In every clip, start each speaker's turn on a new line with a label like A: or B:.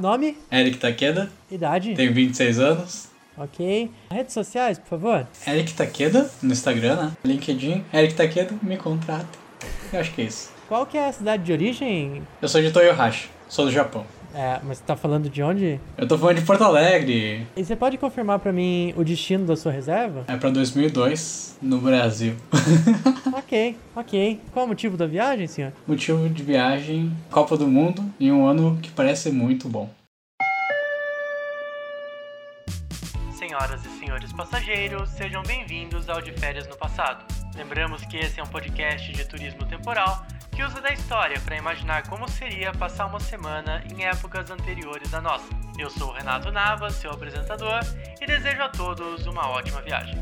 A: Nome?
B: Eric Takeda,
A: Idade?
B: tenho 26 anos.
A: Ok. Redes sociais, por favor.
B: Eric Takeda no Instagram, né? LinkedIn, Eric Takeda, me contrata. Eu acho que é isso.
A: Qual que é a cidade de origem?
B: Eu sou de Toyohashi, sou do Japão.
A: É, mas você tá falando de onde?
B: Eu tô falando de Porto Alegre.
A: E você pode confirmar pra mim o destino da sua reserva?
B: É pra 2002, no Brasil.
A: ok, ok. Qual o motivo da viagem, senhor?
B: Motivo de viagem, Copa do Mundo, em um ano que parece muito bom.
A: Senhoras e senhores passageiros, sejam bem-vindos ao De Férias no Passado. Lembramos que esse é um podcast de turismo temporal que usa da história para imaginar como seria passar uma semana em épocas anteriores à nossa. Eu sou o Renato Nava, seu apresentador, e desejo a todos uma ótima viagem.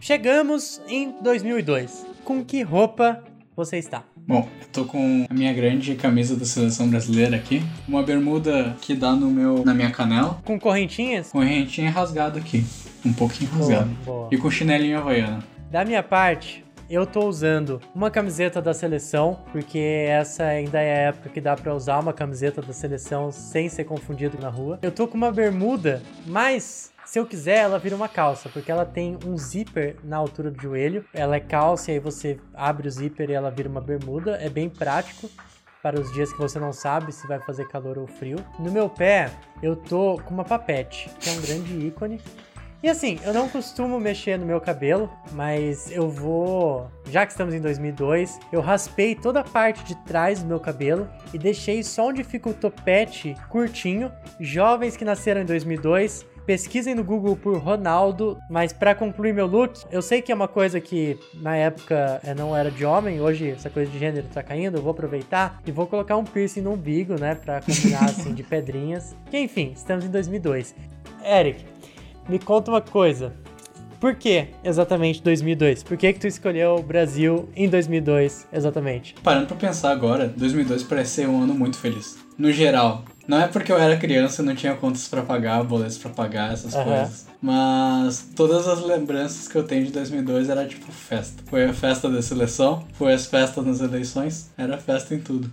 A: Chegamos em 2002. Com que roupa você está?
B: Bom, eu tô com a minha grande camisa da seleção brasileira aqui, uma bermuda que dá no meu, na minha canela,
A: Com correntinhas?
B: correntinha rasgado aqui, um pouquinho rasgado,
A: boa.
B: e com chinelinho havaiana.
A: Da minha parte, eu tô usando uma camiseta da seleção, porque essa ainda é a época que dá pra usar uma camiseta da seleção sem ser confundido na rua. Eu tô com uma bermuda, mas se eu quiser, ela vira uma calça, porque ela tem um zíper na altura do joelho. Ela é calça e aí você abre o zíper e ela vira uma bermuda. É bem prático para os dias que você não sabe se vai fazer calor ou frio. No meu pé, eu tô com uma papete, que é um grande ícone. E assim, eu não costumo mexer no meu cabelo, mas eu vou. Já que estamos em 2002, eu raspei toda a parte de trás do meu cabelo e deixei só onde fica o topete curtinho. Jovens que nasceram em 2002, pesquisem no Google por Ronaldo. Mas pra concluir meu look, eu sei que é uma coisa que na época eh, não era de homem, hoje essa coisa de gênero tá caindo. Eu vou aproveitar e vou colocar um piercing no umbigo, né? Pra combinar assim de pedrinhas. Que enfim, estamos em 2002. Eric, me conta uma coisa. Por que exatamente 2002? Por que que tu escolheu o Brasil em 2002 exatamente?
B: Parando pra pensar agora, 2002 parece ser um ano muito feliz. No geral, não é porque eu era criança e não tinha contas pra pagar, boletos pra pagar, essas
A: Aham.
B: coisas. Mas todas as lembranças que eu tenho de 2002 era tipo festa. Foi a festa da seleção, foi as festas nas eleições, era festa em tudo.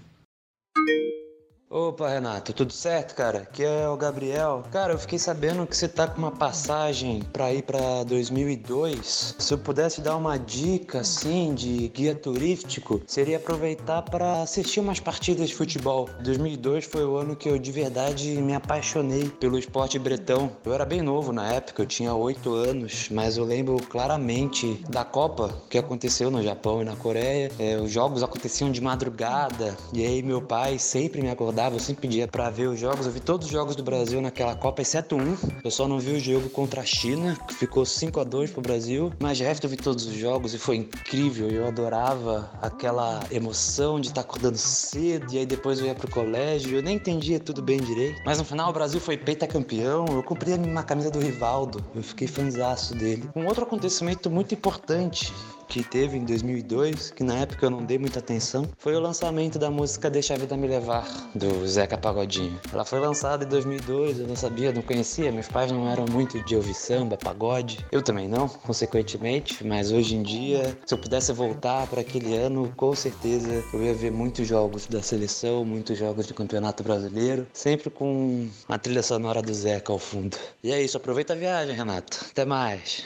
C: Opa, Renato, tudo certo, cara? Aqui é o Gabriel. Cara, eu fiquei sabendo que você tá com uma passagem pra ir pra 2002. Se eu pudesse dar uma dica, assim, de guia turístico, seria aproveitar pra assistir umas partidas de futebol. 2002 foi o ano que eu de verdade me apaixonei pelo esporte bretão. Eu era bem novo na época, eu tinha 8 anos, mas eu lembro claramente da Copa que aconteceu no Japão e na Coreia. É, os jogos aconteciam de madrugada e aí meu pai sempre me acordava, eu sempre pedia pra ver os jogos. Eu vi todos os jogos do Brasil naquela Copa, exceto um. Eu só não vi o jogo contra a China, que ficou 5 a 2 pro Brasil. Mas resto eu vi todos os jogos e foi incrível. Eu adorava aquela emoção de estar acordando cedo e aí depois eu ia pro colégio. Eu nem entendia tudo bem direito. Mas no final o Brasil foi campeão. Eu comprei uma camisa do Rivaldo. Eu fiquei fãzaço dele. Um outro acontecimento muito importante que teve em 2002, que na época eu não dei muita atenção, foi o lançamento da música Deixa a Vida Me Levar, do Zeca Pagodinho. Ela foi lançada em 2002, eu não sabia, não conhecia, meus pais não eram muito de ouvir samba, pagode. Eu também não, consequentemente, mas hoje em dia, se eu pudesse voltar para aquele ano, com certeza eu ia ver muitos jogos da seleção, muitos jogos do Campeonato Brasileiro, sempre com a trilha sonora do Zeca ao fundo. E é isso, aproveita a viagem, Renato. Até mais.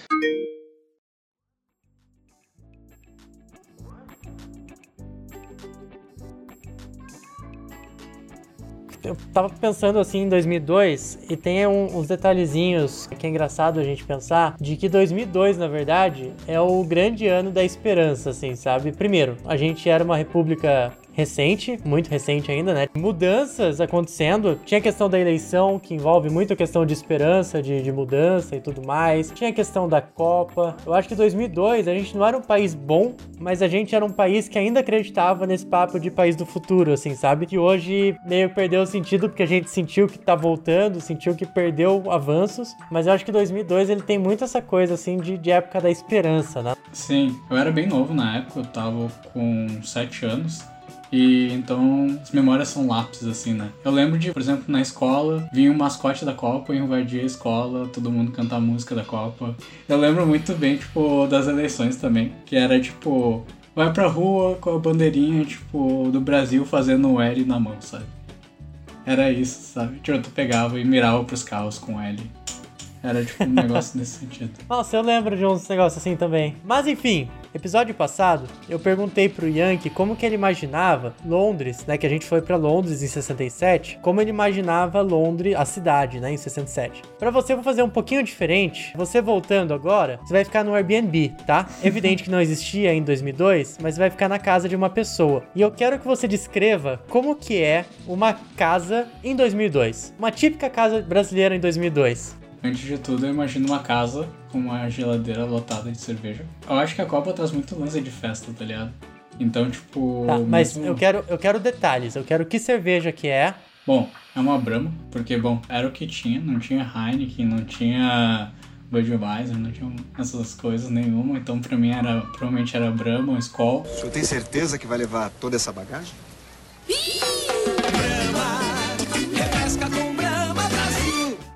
A: Eu tava pensando assim em 2002 e tem um- uns detalhezinhos que é engraçado a gente pensar de que 2002, na verdade, é o grande ano da esperança, assim, sabe? Primeiro, a gente era uma república recente, muito recente ainda, né? Mudanças acontecendo. Tinha a questão da eleição, que envolve muito a questão de esperança, de, de mudança e tudo mais. Tinha a questão da Copa. Eu acho que 2002 a gente não era um país bom, mas a gente era um país que ainda acreditava nesse papo de país do futuro, assim, sabe? Que hoje meio perdeu o sentido porque a gente sentiu que tá voltando, sentiu que perdeu avanços. Mas eu acho que 2002 ele tem muito essa coisa, assim, de, de época da esperança, né?
B: Sim, eu era bem novo na época, eu tava com 7 anos. E então as memórias são lápis, assim, né? Eu lembro de, por exemplo, na escola, vinha o mascote da Copa invadia a escola, todo mundo cantar a música da Copa. Eu lembro muito bem, tipo, das eleições também, que era tipo. Vai pra rua com a bandeirinha, tipo, do Brasil fazendo um L na mão, sabe? Era isso, sabe? Tipo, tu pegava e mirava pros carros com L. Era tipo um negócio nesse sentido.
A: Nossa, eu lembro de uns negócios assim também. Mas enfim, episódio passado, eu perguntei pro Yankee como que ele imaginava Londres, né? Que a gente foi para Londres em 67, como ele imaginava Londres, a cidade, né? Em 67. Para você, eu vou fazer um pouquinho diferente. Você voltando agora, você vai ficar no Airbnb, tá? Evidente que não existia em 2002, mas vai ficar na casa de uma pessoa. E eu quero que você descreva como que é uma casa em 2002. Uma típica casa brasileira em 2002.
B: Antes de tudo, eu imagino uma casa com uma geladeira lotada de cerveja. Eu acho que a Copa traz muito lance de festa, tá ligado? Então, tipo.
A: Tá, mas
B: mesmo-
A: eu quero, eu quero detalhes. Eu quero que cerveja que é.
B: Bom, é uma Brahma, porque, bom, era o que tinha, não tinha Heineken, não tinha Budweiser, não tinha essas coisas nenhuma, então pra mim era, provavelmente era Brahma, Skol.
D: O senhor tem certeza que vai levar toda essa bagagem?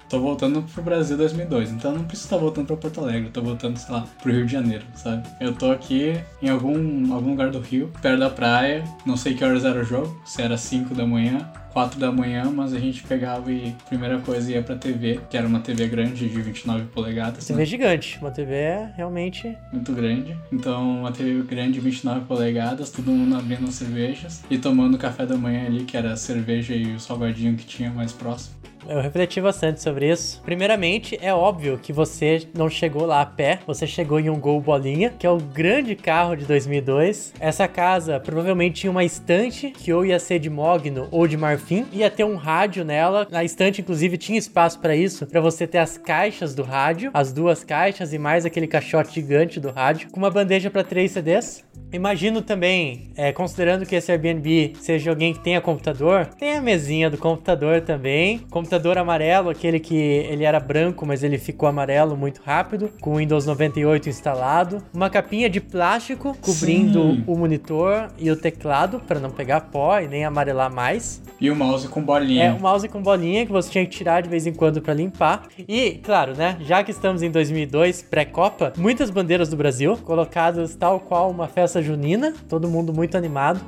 B: Tô voltando pro Brasil 2002, então não preciso estar voltando pra Porto Alegre, tô voltando, sei lá, pro Rio de Janeiro, sabe? Eu tô aqui em algum, algum lugar do Rio, perto da praia, não sei que horas era o jogo, se era 5 da manhã, 4 da manhã, mas a gente pegava e, primeira coisa, ia pra TV, que era uma TV grande de 29 polegadas,
A: TV
B: né?
A: gigante. Uma TV é realmente.
B: muito grande. Então, uma TV grande de 29 polegadas, todo mundo abrindo cervejas e tomando café da manhã ali, que era a cerveja e o salgadinho que tinha mais próximo.
A: Eu refleti bastante sobre isso. Primeiramente, é óbvio que você não chegou lá a pé, você chegou em um Gol Bolinha, que é o grande carro de 2002. Essa casa provavelmente tinha uma estante que ou ia ser de mogno ou de marfim, ia ter um rádio nela. Na estante, inclusive, tinha espaço para isso, para você ter as caixas do rádio, as duas caixas e mais aquele caixote gigante do rádio, com uma bandeja para três CDs. Imagino também, é, considerando que esse Airbnb seja alguém que tenha computador, tem a mesinha do computador também. Computador amarelo, aquele que ele era branco, mas ele ficou amarelo muito rápido, com o Windows 98 instalado. Uma capinha de plástico cobrindo
B: Sim.
A: o monitor e o teclado, para não pegar pó e nem amarelar mais.
B: E o mouse com bolinha.
A: É um mouse com bolinha que você tinha que tirar de vez em quando pra limpar. E, claro, né, já que estamos em 2002, pré-copa, muitas bandeiras do Brasil colocadas tal qual uma festa junina, todo mundo muito animado.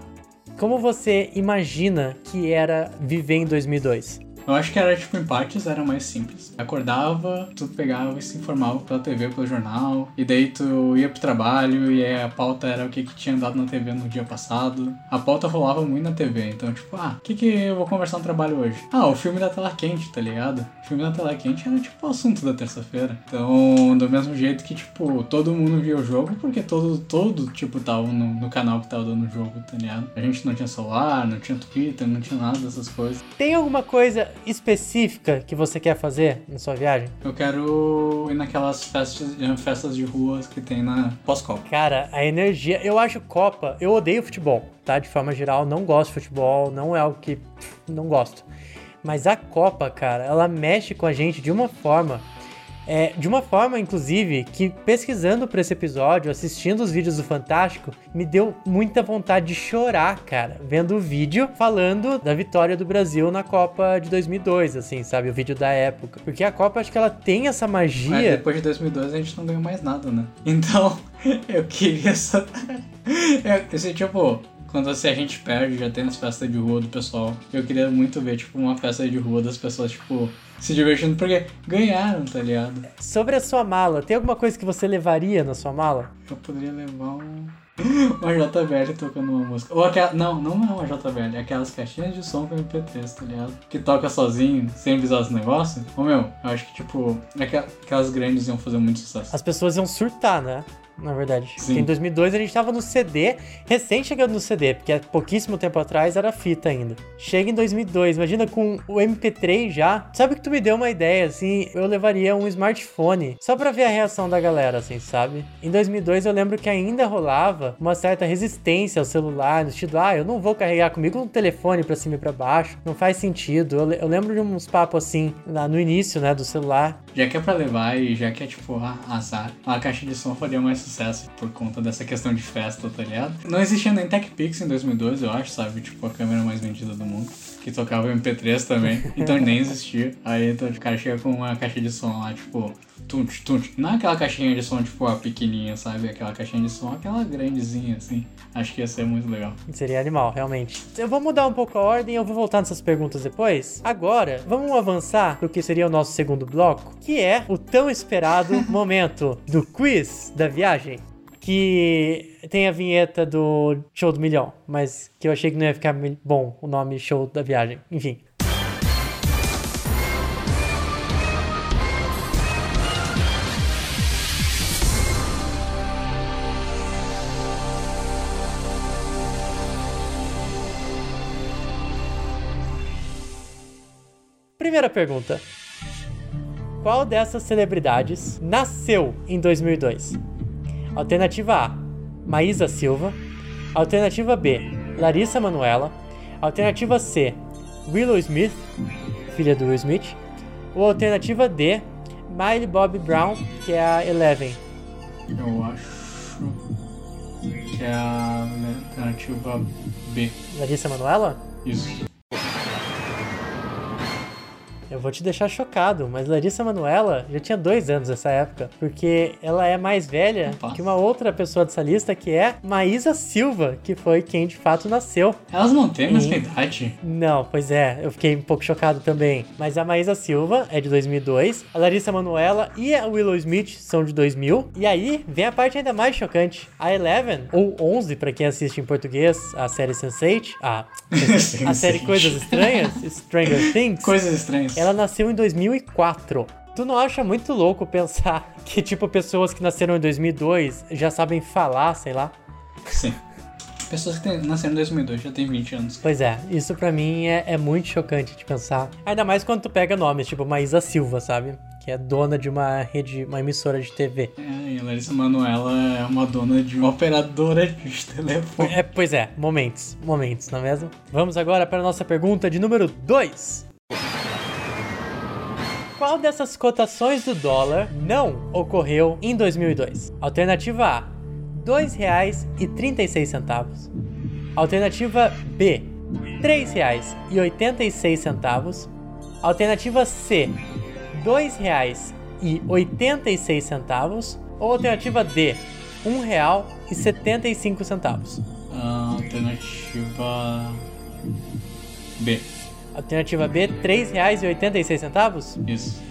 A: Como você imagina que era viver em 2002?
B: Eu acho que era tipo em partes era mais simples. Acordava, tu pegava e se informava pela TV, pelo jornal, e daí tu ia pro trabalho e a pauta era o que, que tinha dado na TV no dia passado. A pauta rolava muito na TV, então tipo, ah, o que, que eu vou conversar no trabalho hoje? Ah, o filme da tela quente, tá ligado? O filme da tela quente era tipo o assunto da terça-feira. Então, do mesmo jeito que, tipo, todo mundo via o jogo, porque todo, todo tipo, tava no, no canal que tava dando o jogo, tá ligado? A gente não tinha celular, não tinha Twitter, não tinha nada dessas coisas.
A: Tem alguma coisa específica que você quer fazer na sua viagem?
B: Eu quero ir naquelas festas, festas de ruas que tem na pós-copa.
A: Cara, a energia. Eu acho Copa. Eu odeio futebol, tá? De forma geral, não gosto de futebol. Não é algo que. pff, Não gosto. Mas a Copa, cara, ela mexe com a gente de uma forma. É, de uma forma, inclusive, que pesquisando pra esse episódio, assistindo os vídeos do Fantástico, me deu muita vontade de chorar, cara, vendo o vídeo falando da vitória do Brasil na Copa de 2002, assim, sabe? O vídeo da época. Porque a Copa, acho que ela tem essa
B: Mas
A: magia.
B: depois de 2002 a gente não ganhou mais nada, né? Então, eu queria só. É, esse tipo. Quando assim, a gente perde, já tem as festas de rua do pessoal. Eu queria muito ver, tipo, uma festa de rua das pessoas, tipo, se divertindo, porque ganharam, tá ligado?
A: Sobre a sua mala, tem alguma coisa que você levaria na sua mala?
B: Eu poderia levar um. Uma JBL tocando uma música. Ou aquela. Não, não é uma JBL, é aquelas caixinhas de som com MP3, tá ligado? Que toca sozinho, sem avisar os negócios. Ô meu, eu acho que tipo. aqua- Aquelas grandes iam fazer muito sucesso.
A: As pessoas iam surtar, né? Na verdade.
B: Sim.
A: Em 2002 a gente tava no CD, recém chegando no CD, porque há pouquíssimo tempo atrás era fita ainda. Chega em 2002, imagina com o MP3 já. Sabe que tu me deu uma ideia, assim, eu levaria um smartphone só pra ver a reação da galera, assim, sabe? Em 2002 eu lembro que ainda rolava uma certa resistência ao celular, no estilo, ah, eu não vou carregar comigo um telefone pra cima e pra baixo, não faz sentido. Eu, eu lembro de uns papos assim, lá no início, né, do celular.
B: Já que é pra levar e já que é tipo azar, a caixa de som faria mais sucesso por conta dessa questão de festa, tá ligado? Não existia nem TechPix em 2002, eu acho, sabe? Tipo, a câmera mais vendida do mundo. Que tocava MP3 também. Então nem existia. Aí então, o cara chega com uma caixa de som lá, tipo, tunt, tunt. Não é aquela caixinha de som, tipo, a pequenininha, sabe? Aquela caixinha de som, aquela grandezinha, assim. Acho que ia ser muito legal.
A: Seria animal, realmente. Eu vou mudar um pouco a ordem, eu vou voltar nessas perguntas depois. Agora, vamos avançar pro que seria o nosso segundo bloco, que é o tão esperado momento do quiz da viagem. Que tem a vinheta do Show do Milhão, mas que eu achei que não ia ficar bom o nome Show da Viagem. Enfim. Primeira pergunta. Qual dessas celebridades nasceu em 2002? Alternativa A: Maísa Silva. Alternativa B: Larissa Manuela. Alternativa C: Willow Smith, filha do Will Smith. Ou alternativa D: Miley Bobby Brown, que é a Eleven.
B: Eu acho que é a alternativa B.
A: Larissa Manuela?
B: Isso.
A: Eu vou te deixar chocado, mas Larissa Manuela já tinha dois anos nessa época, porque ela é mais velha
B: Opa.
A: que uma outra pessoa dessa lista, que é Maísa Silva, que foi quem de fato nasceu.
B: Elas não têm a mesma idade.
A: Não, pois é, eu fiquei um pouco chocado também. Mas a Maísa Silva é de 2002, a Larissa Manuela e a Willow Smith são de 2000. E aí vem a parte ainda mais chocante. A Eleven, ou 11 pra quem assiste em português, a série Sense8, a, a série
B: Sense8.
A: Coisas Estranhas, Stranger Things,
B: Coisas estranhas.
A: ela nasceu em 2004. Tu não acha muito louco pensar que, tipo, pessoas que nasceram em 2002 já sabem falar, sei lá?
B: Sim. Pessoas que nasceram em 2002 já tem 20 anos.
A: Pois é, isso pra mim é, é muito chocante de pensar. Ainda mais quando tu pega nomes, tipo Maísa Silva, sabe? Que é dona de uma rede, uma emissora de TV.
B: É, e a Larissa Manoela é uma dona de uma operadora de telefone.
A: É, pois é, momentos, momentos, não é mesmo? Vamos agora para a nossa pergunta de número 2. Qual dessas cotações do dólar não ocorreu em 2002? Alternativa A: R$ 2,36. Alternativa B: R$ 3,86. Alternativa C: R$ 2,86. Ou alternativa D: R$ 1,75.
B: A alternativa B.
A: Alternativa B, R$ 3,86?
B: Isso.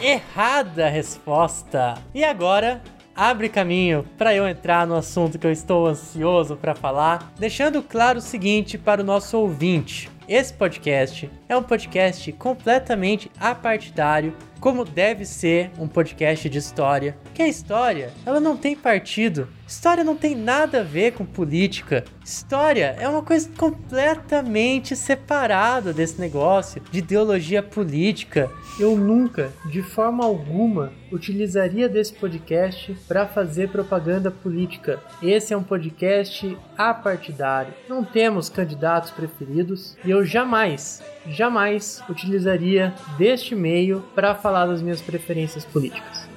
A: Errada resposta. E agora, abre caminho para eu entrar no assunto que eu estou ansioso para falar, deixando claro o seguinte para o nosso ouvinte. Esse podcast é um podcast completamente apartidário, como deve ser um podcast de história. Que a história, ela não tem partido. História não tem nada a ver com política. História é uma coisa completamente separada desse negócio de ideologia política. Eu nunca, de forma alguma, utilizaria desse podcast para fazer propaganda política. Esse é um podcast apartidário. Não temos candidatos preferidos e eu jamais, jamais utilizaria deste meio para falar das minhas preferências políticas.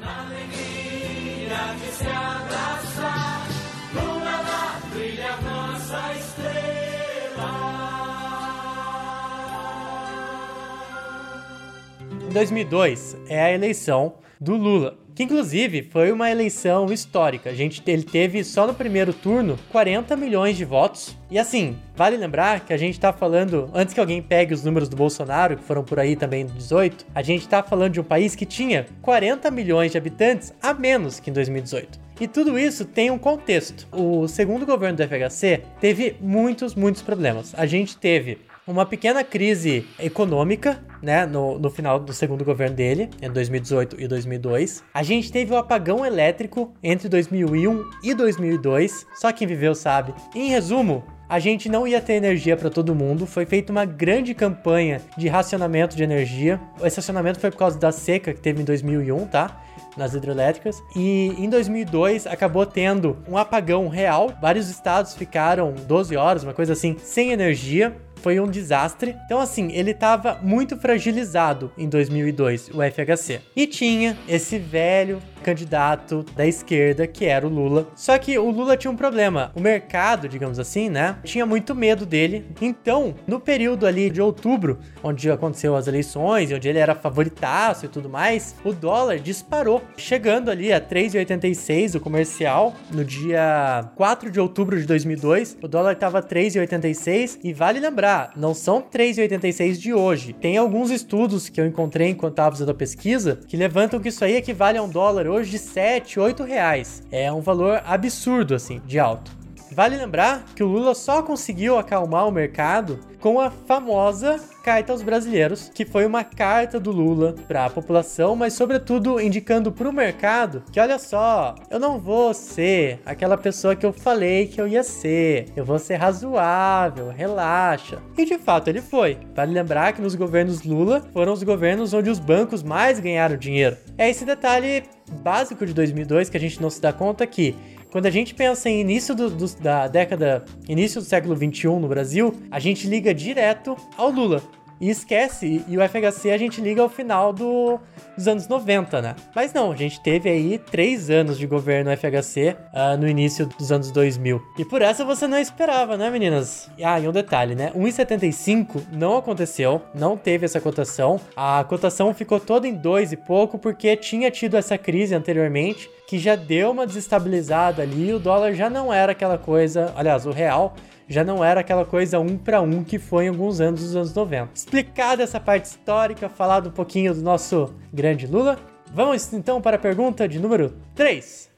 A: Em 2002 é a eleição do Lula, que inclusive foi uma eleição histórica. A gente, ele teve só no primeiro turno 40 milhões de votos. E assim, vale lembrar que a gente tá falando, antes que alguém pegue os números do Bolsonaro, que foram por aí também em 18, a gente tá falando de um país que tinha 40 milhões de habitantes a menos que em 2018. E tudo isso tem um contexto. O segundo governo do FHC teve muitos, muitos problemas. A gente teve uma pequena crise econômica, né, no, no final do segundo governo dele, em 2018 e 2002. A gente teve o apagão elétrico entre 2001 e 2002, só quem viveu sabe. Em resumo, a gente não ia ter energia para todo mundo, foi feita uma grande campanha de racionamento de energia. Esse racionamento foi por causa da seca que teve em 2001, tá? nas hidrelétricas. E em 2002 acabou tendo um apagão real. Vários estados ficaram 12 horas, uma coisa assim, sem energia. Foi um desastre. Então, assim, ele estava muito fragilizado em 2002, o FHC. E tinha esse velho candidato da esquerda, que era o Lula. Só que o Lula tinha um problema. O mercado, digamos assim, né, tinha muito medo dele. Então, no período ali de outubro, onde aconteceu as eleições, onde ele era favoritaço e tudo mais, o dólar disparou, chegando ali a 3,86 o comercial no dia 4 de outubro de 2002. O dólar estava 3,86 e vale lembrar, não são 3,86 de hoje. Tem alguns estudos que eu encontrei enquanto estava fazendo a pesquisa que levantam que isso aí equivale a um dólar hoje de 7, 8 reais. É um valor absurdo assim, de alto. Vale lembrar que o Lula só conseguiu acalmar o mercado com a famosa Carta aos Brasileiros, que foi uma carta do Lula para a população, mas sobretudo indicando para o mercado que olha só, eu não vou ser aquela pessoa que eu falei que eu ia ser. Eu vou ser razoável, relaxa. E de fato ele foi. Vale lembrar que nos governos Lula foram os governos onde os bancos mais ganharam dinheiro. É esse detalhe básico de 2002 que a gente não se dá conta que quando a gente pensa em início do, do, da década, início do século 21 no Brasil, a gente liga direto ao Lula. E esquece, e o FHC a gente liga ao final do, dos anos 90, né? Mas não, a gente teve aí três anos de governo FHC uh, ah, no início dos anos 2000. E por essa você não esperava, né, meninas? Ah, e um detalhe, né? 1,75 não aconteceu, não teve essa cotação. A cotação ficou toda em dois e pouco porque tinha tido essa crise anteriormente que já deu uma desestabilizada ali, o dólar já não era aquela coisa, aliás, o real já não era aquela coisa um para um que foi em alguns anos dos anos 90. Explicada essa parte histórica, falado um pouquinho do nosso grande Lula, vamos então para a pergunta de número 3.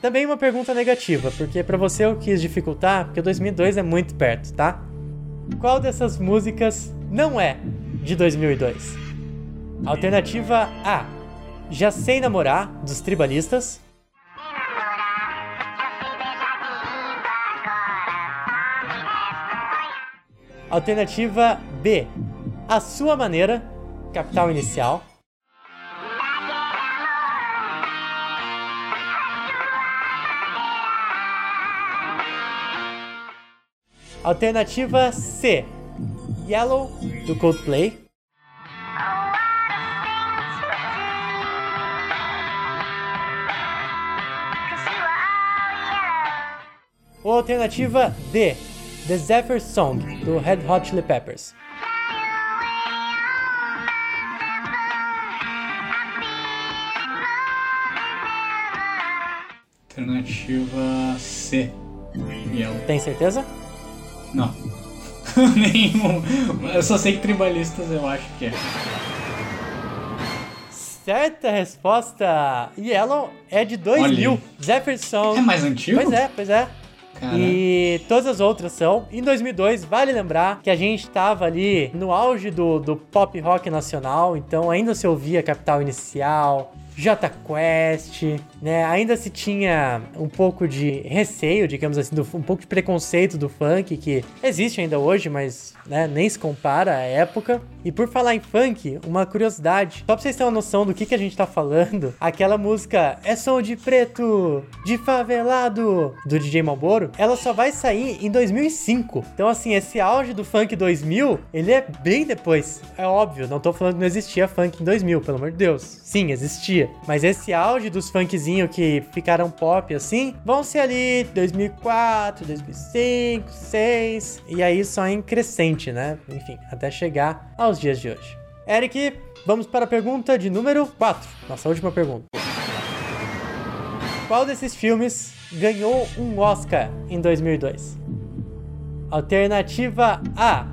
A: Também uma pergunta negativa, porque para você eu quis dificultar, porque 2002 é muito perto, tá? Qual dessas músicas não é de 2002? Alternativa A: Já Sei Namorar, dos Tribalistas. Alternativa B. A sua maneira, capital inicial. Alternativa C. Yellow, do Coldplay. Alternativa D. The Zephyr Song, do Red Hot Chili Peppers.
B: Alternativa C. Yellow.
A: Tem certeza?
B: Não. Nenhum. Eu só sei que tribalistas eu acho que é.
A: Certa resposta! Yellow é de 2000. Olha. Zephyr Song.
B: É mais antigo?
A: Pois é, pois é. E todas as outras são. Em 2002, vale lembrar que a gente estava ali no auge do, do pop rock nacional, então ainda se ouvia Capital Inicial, J Quest, né? Ainda se tinha um pouco de receio, digamos assim, do, um pouco de preconceito do funk, que existe ainda hoje, mas né, nem se compara à época. E por falar em funk, uma curiosidade, só pra vocês terem uma noção do que, que a gente tá falando, aquela música É Som de Preto, de Favelado, do DJ Malboro, ela só vai sair em 2005. Então, assim, esse auge do funk 2000, ele é bem depois. É óbvio, não tô falando que não existia funk em 2000, pelo amor de Deus. Sim, existia. Mas esse auge dos funkzinhos que ficaram pop assim, vão ser ali 2004, 2005, 2006, e aí só em crescente, né? Enfim, até chegar aos dias de hoje. Eric, vamos para a pergunta de número 4, nossa última pergunta. Qual desses filmes ganhou um Oscar em 2002? Alternativa A: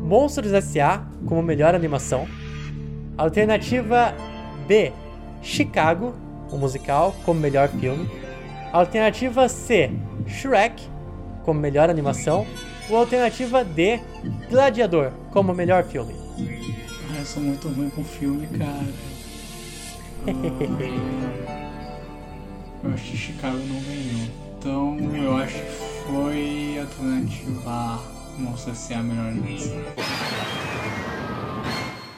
A: Monstros S.A. como melhor animação. Alternativa B: Chicago, o musical, como melhor filme. Alternativa C, Shrek, como melhor animação. Ou alternativa D, Gladiador, como melhor filme.
B: Ah, eu sou muito ruim com filme, cara. eu acho que Chicago não ganhou. Então eu acho que foi a alternativa A. Nossa, se é a melhor animação.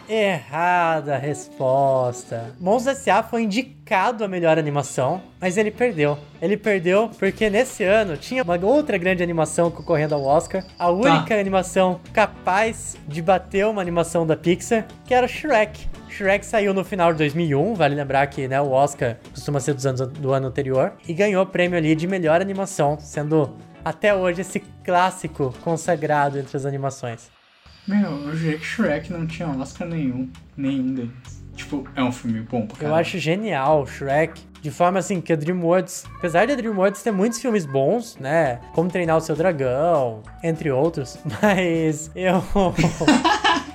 A: Errada resposta. Monstros S.A. foi indicado a melhor animação, mas ele perdeu. Ele perdeu porque nesse ano tinha uma outra grande animação concorrendo ao Oscar. A única animação capaz de bater uma animação da Pixar, que era Shrek. Shrek saiu no final de 2001, vale lembrar que né, o Oscar costuma ser dos anos do ano anterior, e ganhou o prêmio ali de melhor animação, sendo até hoje esse clássico consagrado entre as animações.
B: Meu, eu jurei que Shrek não tinha Oscar nenhum. Nenhum deles. Tipo, é um filme bom pra
A: Eu acho genial Shrek. De forma assim que a DreamWorks, apesar de a DreamWorks ter muitos filmes bons, né? Como Treinar o Seu Dragão, entre outros, mas eu.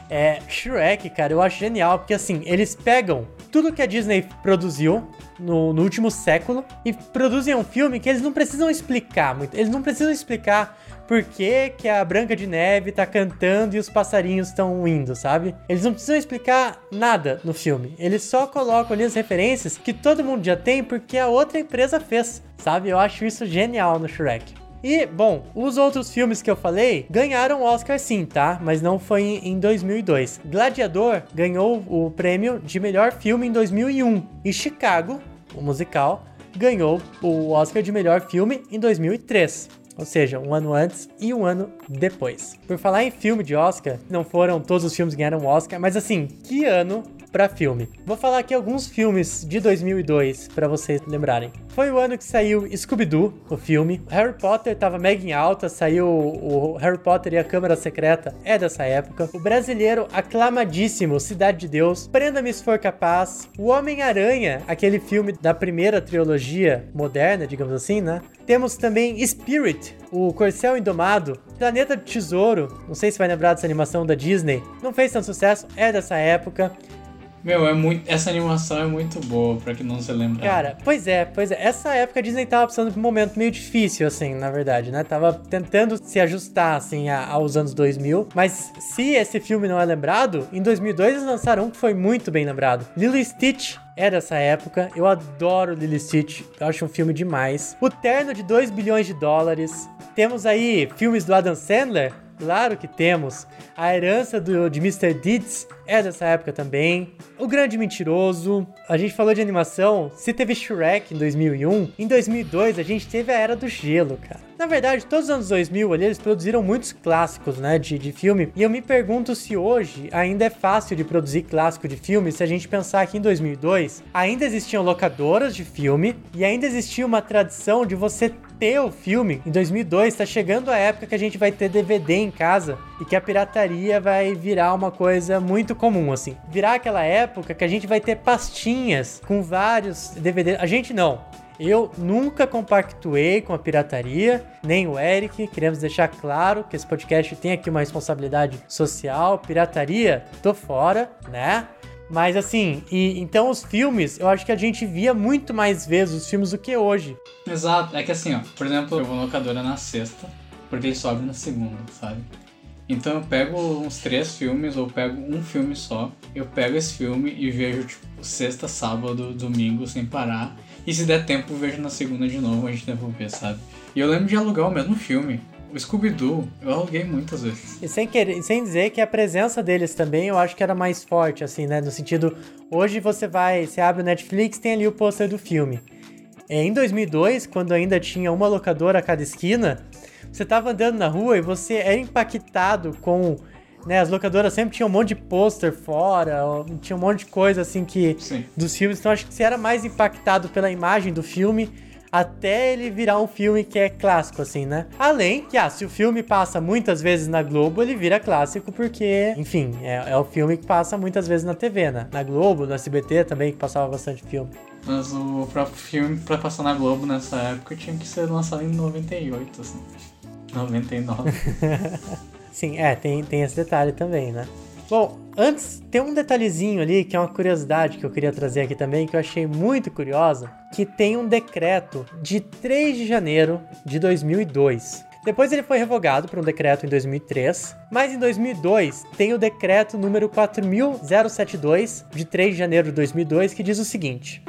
A: É, Shrek, cara, eu acho genial, porque assim, eles pegam tudo que a Disney produziu no, no último século e produzem um filme que eles não precisam explicar muito. Eles não precisam explicar por que, que a Branca de Neve tá cantando e os passarinhos estão indo, sabe? Eles não precisam explicar nada no filme. Eles só colocam ali as referências que todo mundo já tem porque a outra empresa fez, sabe? Eu acho isso genial no Shrek. E, bom, os outros filmes que eu falei ganharam Oscar sim, tá? Mas não foi em 2002. Gladiador ganhou o prêmio de melhor filme em 2001. E Chicago, o musical, ganhou o Oscar de melhor filme em 2003. Ou seja, um ano antes e um ano depois. Por falar em filme de Oscar, não foram todos os filmes que ganharam Oscar, mas assim, que ano para filme. Vou falar aqui alguns filmes de 2002 para vocês lembrarem. Foi o ano que saiu Scooby-Doo, o filme. Harry Potter tava mega em alta, saiu o Harry Potter e a Câmara Secreta, é dessa época. O brasileiro aclamadíssimo Cidade de Deus, Prenda-me se for capaz. O Homem-Aranha, aquele filme da primeira trilogia moderna, digamos assim, né? Temos também Spirit, o Corcel Indomado, Planeta do Tesouro, não sei se vai lembrar dessa animação da Disney, não fez tanto sucesso, é dessa época.
B: Meu, é muito, essa animação é muito boa, pra quem não se lembra.
A: Cara, pois é, pois é. Essa época a Disney tava passando por um momento meio difícil, assim, na verdade, né? Tava tentando se ajustar, assim, a, aos anos 2000. Mas se esse filme não é lembrado, em 2002 eles lançaram um que foi muito bem lembrado. Lilo Stitch é dessa época. Eu adoro Lilo Stitch. Eu acho um filme demais. O Terno de 2 bilhões de dólares. Temos aí filmes do Adam Sandler. Claro que temos. A herança do, de Mr. Deeds é dessa época também. O Grande Mentiroso. A gente falou de animação. Se teve Shrek em 2001, em 2002 a gente teve a Era do Gelo, cara. Na verdade, todos os anos 2000 ali, eles produziram muitos clássicos, né, de, de filme. E eu me pergunto se hoje ainda é fácil de produzir clássico de filme, se a gente pensar que em 2002 ainda existiam locadoras de filme e ainda existia uma tradição de você ter o filme. Em 2002 tá chegando a época que a gente vai ter DVD em casa e que a pirataria vai virar uma coisa muito comum, assim. Virar aquela época que a gente vai ter pastinhas com vários DVDs. A gente não. Eu nunca compactuei com a pirataria, nem o Eric. Queremos deixar claro que esse podcast tem aqui uma responsabilidade social. Pirataria, tô fora, né? Mas assim, e então os filmes, eu acho que a gente via muito mais vezes os filmes do que hoje.
B: Exato, é que assim, ó, por exemplo, eu vou na locadora na sexta, porque ele sobe na segunda, sabe? Então eu pego uns três filmes, ou pego um filme só, eu pego esse filme e vejo, tipo, sexta, sábado, domingo, sem parar. E se der tempo, vejo na segunda de novo, a gente devolver, sabe? E eu lembro de alugar o mesmo filme. O Scooby-Doo, eu aluguei muitas vezes.
A: E sem, querer, sem dizer que a presença deles também eu acho que era mais forte, assim, né? No sentido, hoje você vai, você abre o Netflix, tem ali o pôster do filme. É, em 2002, quando ainda tinha uma locadora a cada esquina, você tava andando na rua e você era impactado com. Né, as locadoras sempre tinham um monte de pôster fora, tinha um monte de coisa assim que.
B: Sim.
A: dos filmes. Então acho que você era mais impactado pela imagem do filme até ele virar um filme que é clássico, assim, né? Além que, ah, se o filme passa muitas vezes na Globo, ele vira clássico porque, enfim, é, é o filme que passa muitas vezes na TV, né? Na Globo, no SBT também, que passava bastante filme.
B: Mas o próprio filme, pra passar na Globo nessa época, tinha que ser lançado em 98, assim. 99.
A: Sim, é, tem, tem esse detalhe também, né? Bom, antes, tem um detalhezinho ali que é uma curiosidade que eu queria trazer aqui também, que eu achei muito curiosa, que tem um decreto de 3 de janeiro de 2002. Depois ele foi revogado por um decreto em 2003, mas em 2002 tem o decreto número 4072 de 3 de janeiro de 2002 que diz o seguinte: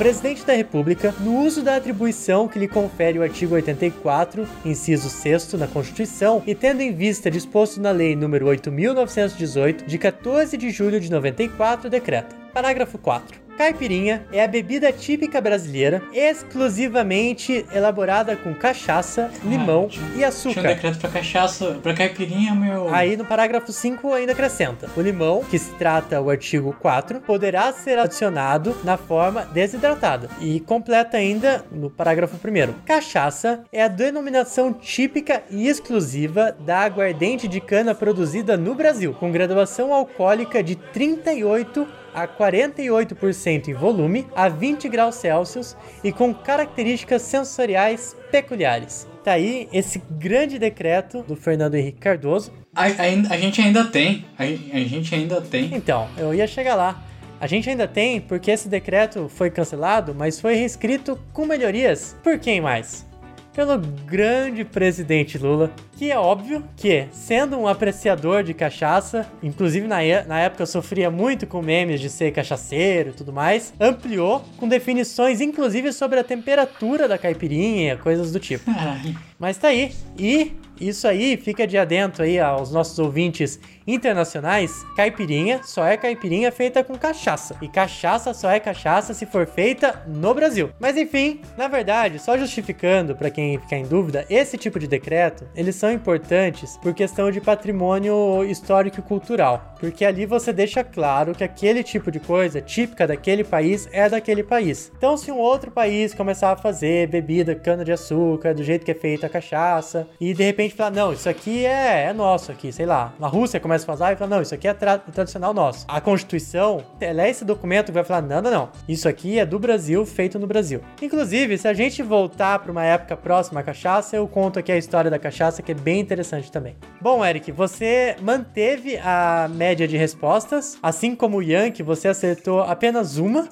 A: presidente da República, no uso da atribuição que lhe confere o artigo 84, inciso 6 na Constituição, e tendo em vista disposto na Lei nº 8.918, de 14 de julho de 94, decreta. Parágrafo 4. Caipirinha é a bebida típica brasileira, exclusivamente elaborada com cachaça, limão
B: tinha-
A: e
B: Tinha um
A: açúcar.
B: decreto pra cachaça, pra caipirinha, meu.
A: Aí no parágrafo 5 ainda acrescenta: o limão, que se trata o artigo 4, poderá ser adicionado na forma desidratada. E completa ainda no parágrafo 1. Cachaça é a denominação típica e exclusiva da aguardente de cana produzida no Brasil, com graduação alcoólica de 38 a 48% em volume, a 20 graus Celsius e com características sensoriais peculiares. Tá aí esse grande decreto do Fernando Henrique Cardoso,
B: A, a- a gente ainda tem. A, a gente ainda tem.
A: então, eu ia chegar lá. A gente ainda tem, porque esse decreto foi cancelado, mas foi reescrito com melhorias. Por quem mais? Pelo grande presidente Lula, que é óbvio que, sendo um apreciador de cachaça, inclusive na, na época eu sofria muito com memes de ser cachaceiro e tudo mais, ampliou com definições, inclusive sobre a temperatura da caipirinha, coisas do tipo. Mas tá aí. E isso aí fica de adentro aí aos nossos ouvintes internacionais. Caipirinha só é caipirinha feita com cachaça. E cachaça só é cachaça se for feita no Brasil. Mas enfim, na verdade, só justificando para quem ficar em dúvida, esse tipo de decreto, eles são importantes por questão de patrimônio histórico e cultural. Porque ali você deixa claro que aquele tipo de coisa típica daquele país é daquele país. Então, se um outro país começar a fazer bebida cana de açúcar do jeito que é feita a cachaça e de repente falar, não, isso aqui é, é nosso aqui, sei lá. Na Rússia começa a fazer e fala, não, isso aqui é tra- tradicional nosso. A Constituição, ela é esse documento que vai falar, não, não, não, isso aqui é do Brasil, feito no Brasil. Inclusive, se a gente voltar para uma época próxima à cachaça, eu conto aqui a história da cachaça, que é bem interessante também. Bom, Eric, você manteve a média de respostas, assim como o Yankee, você acertou apenas uma.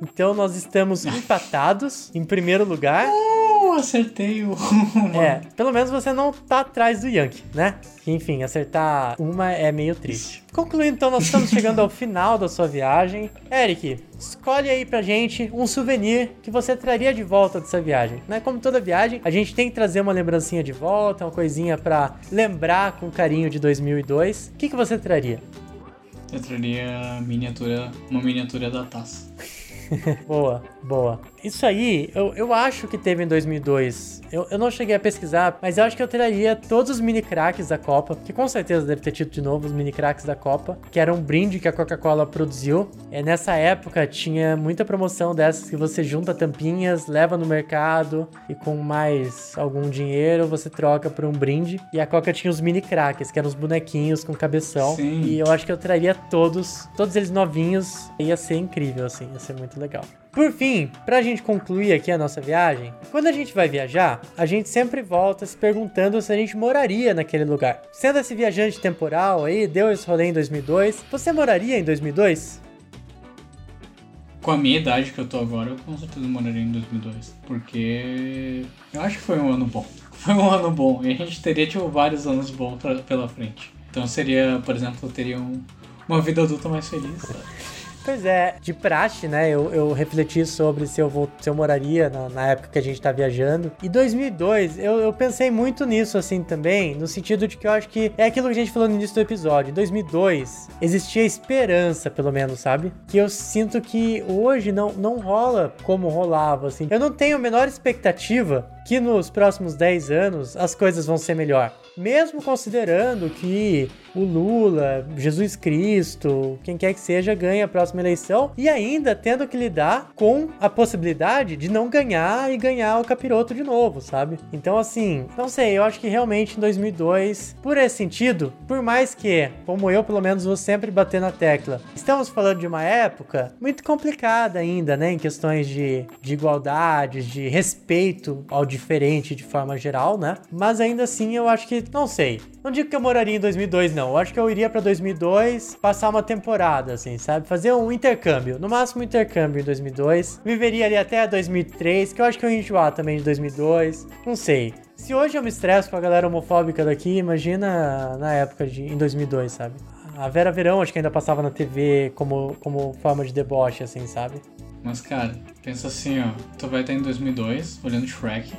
A: Então nós estamos empatados em primeiro lugar.
B: Uh, acertei o.
A: É, pelo menos você não tá atrás do Yankee, né? Que, Enfim, acertar uma é meio triste. Concluindo, então, nós estamos chegando ao final da sua viagem. Eric, escolhe aí pra gente um souvenir que você traria de volta dessa viagem. Né? Como toda viagem, a gente tem que trazer uma lembrancinha de volta, uma coisinha pra lembrar com carinho de 2002. O que, que você traria?
B: Eu traria miniatura, uma miniatura da taça.
A: Boa, boa. Isso aí, eu, eu acho que teve em 2002. Eu, eu não cheguei a pesquisar, mas eu acho que eu traria todos os mini cracks da Copa, que com certeza deve ter tido de novo os mini cracks da Copa, que era um brinde que a Coca-Cola produziu. É, nessa época tinha muita promoção dessas que você junta tampinhas, leva no mercado e com mais algum dinheiro você troca por um brinde. E a Coca tinha os mini cracks, que eram os bonequinhos com cabeção.
B: Sim.
A: E eu acho que eu traria todos, todos eles novinhos. Ia ser incrível, assim, ia ser muito legal. Por fim, pra gente concluir aqui a nossa viagem, quando a gente vai viajar, a gente sempre volta se perguntando se a gente moraria naquele lugar. Sendo esse viajante temporal aí, deu esse rolê em 2002, você moraria em 2002?
B: Com a minha idade que eu tô agora, eu com certeza moraria em 2002. Porque eu acho que foi um ano bom. Foi um ano bom. E a gente teria, tipo, vários anos bons pra- pela frente. Então seria, por exemplo, eu teria um- uma vida adulta mais feliz. sabe?
A: Pois é, de praxe, né? Eu, eu refleti sobre se eu, vou, se eu moraria na, na época que a gente tá viajando. E 2002, eu, eu pensei muito nisso, assim, também, no sentido de que eu acho que é aquilo que a gente falou no início do episódio. Em 2002, existia esperança, pelo menos, sabe? Que eu sinto que hoje não, não rola como rolava, assim. Eu não tenho a menor expectativa que nos próximos 10 anos as coisas vão ser melhor. Mesmo considerando que o Lula, Jesus Cristo, quem quer que seja, ganha a próxima eleição e ainda tendo que lidar com a possibilidade de não ganhar e ganhar o capiroto de novo, sabe? Então, assim, não sei, eu acho que realmente em 2002, por esse sentido, por mais que, como eu pelo menos vou sempre bater na tecla, estamos falando de uma época muito complicada ainda, né, em questões de, de igualdade, de respeito ao diferente de forma geral, né? Mas ainda assim, eu acho que, não sei, não digo que eu moraria em 2002, não. Eu acho que eu iria pra 2002 passar uma temporada, assim, sabe? Fazer um intercâmbio. No máximo, um intercâmbio em 2002. Viveria ali até 2003, que eu acho que eu ia enjoar também de 2002. Não sei. Se hoje eu me estresso com a galera homofóbica daqui, imagina na época de em 2002, sabe? A Vera Verão acho que ainda passava na TV como, como forma de deboche, assim, sabe?
B: Mas, cara, pensa assim, ó. Tu vai estar em 2002, olhando Shrek.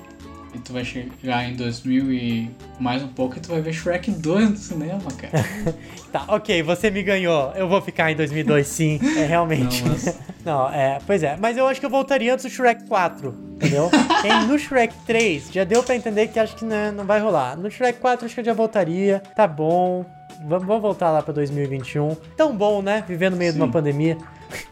B: E tu vai chegar em 2000 e mais um pouco e tu vai ver Shrek 2 no cinema, cara.
A: Tá, ok, você me ganhou. Eu vou ficar em 2002 sim, é realmente.
B: Não, mas-
A: Não, é, pois é. Mas eu acho que eu voltaria antes do Shrek 4, entendeu? no Shrek 3, já deu pra entender que acho que né, não vai rolar. No Shrek 4, acho que eu já voltaria. Tá bom. Vamos, vamos voltar lá pra 2021. Tão bom, né? Viver no meio de uma
B: Sim.
A: pandemia.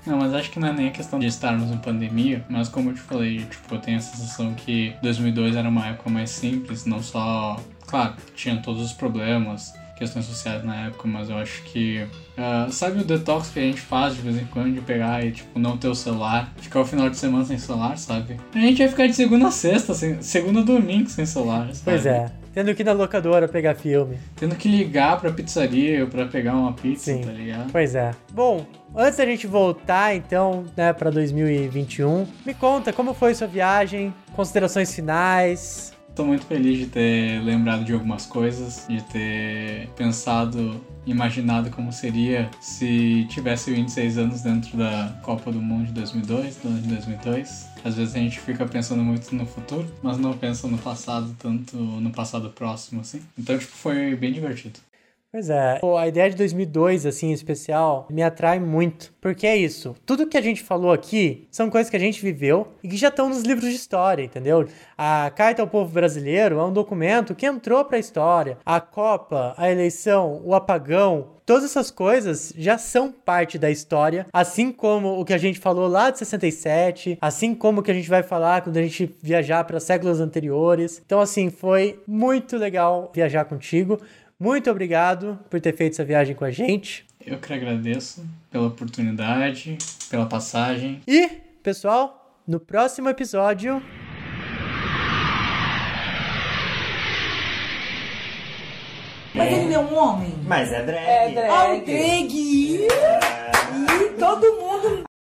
B: Não, mas acho que não é nem a questão de estarmos em pandemia, mas como eu te falei, tipo, eu tenho a sensação que 2002 era uma época mais simples, não só. Claro, tinha todos os problemas, questões sociais na época, mas eu acho que. ah, sabe o detox que a gente faz de vez em quando de pegar e, tipo, não ter o celular, ficar o final de semana sem celular, sabe? A gente vai ficar de segunda a sexta, sem, segunda a domingo sem celular, sabe?
A: Pois é. Tendo que ir na locadora pegar filme.
B: Tendo que ligar pra pizzaria pra pegar uma pizza,
A: Sim.
B: tá ligado?
A: Pois é. Bom, antes da gente voltar, então, né, pra 2021, me conta como foi sua viagem, considerações finais.
B: Tô muito feliz de ter lembrado de algumas coisas, de ter pensado, imaginado como seria se tivesse 26 anos dentro da Copa do Mundo de 2002, do ano de 2002. Às vezes a gente fica pensando muito no futuro, mas não pensa no passado, tanto no passado próximo, assim. Então, tipo, foi bem divertido.
A: Pois é, a ideia de 2002, assim, em especial, me atrai muito. Porque é isso, tudo que a gente falou aqui são coisas que a gente viveu e que já estão nos livros de história, entendeu? A Carta ao Povo Brasileiro é um documento que entrou pra história. A Copa, a eleição, o apagão, todas essas coisas já são parte da história, assim como o que a gente falou lá de 67, assim como o que a gente vai falar quando a gente viajar para séculos anteriores. Então, assim, foi muito legal viajar contigo. Muito obrigado por ter feito essa viagem com a gente.
B: Eu que agradeço pela oportunidade, pela passagem.
A: E, pessoal, no próximo episódio.
E: Mas ele não é um homem?
F: Mas é drag.
E: É drag. Ah, o drag. E todo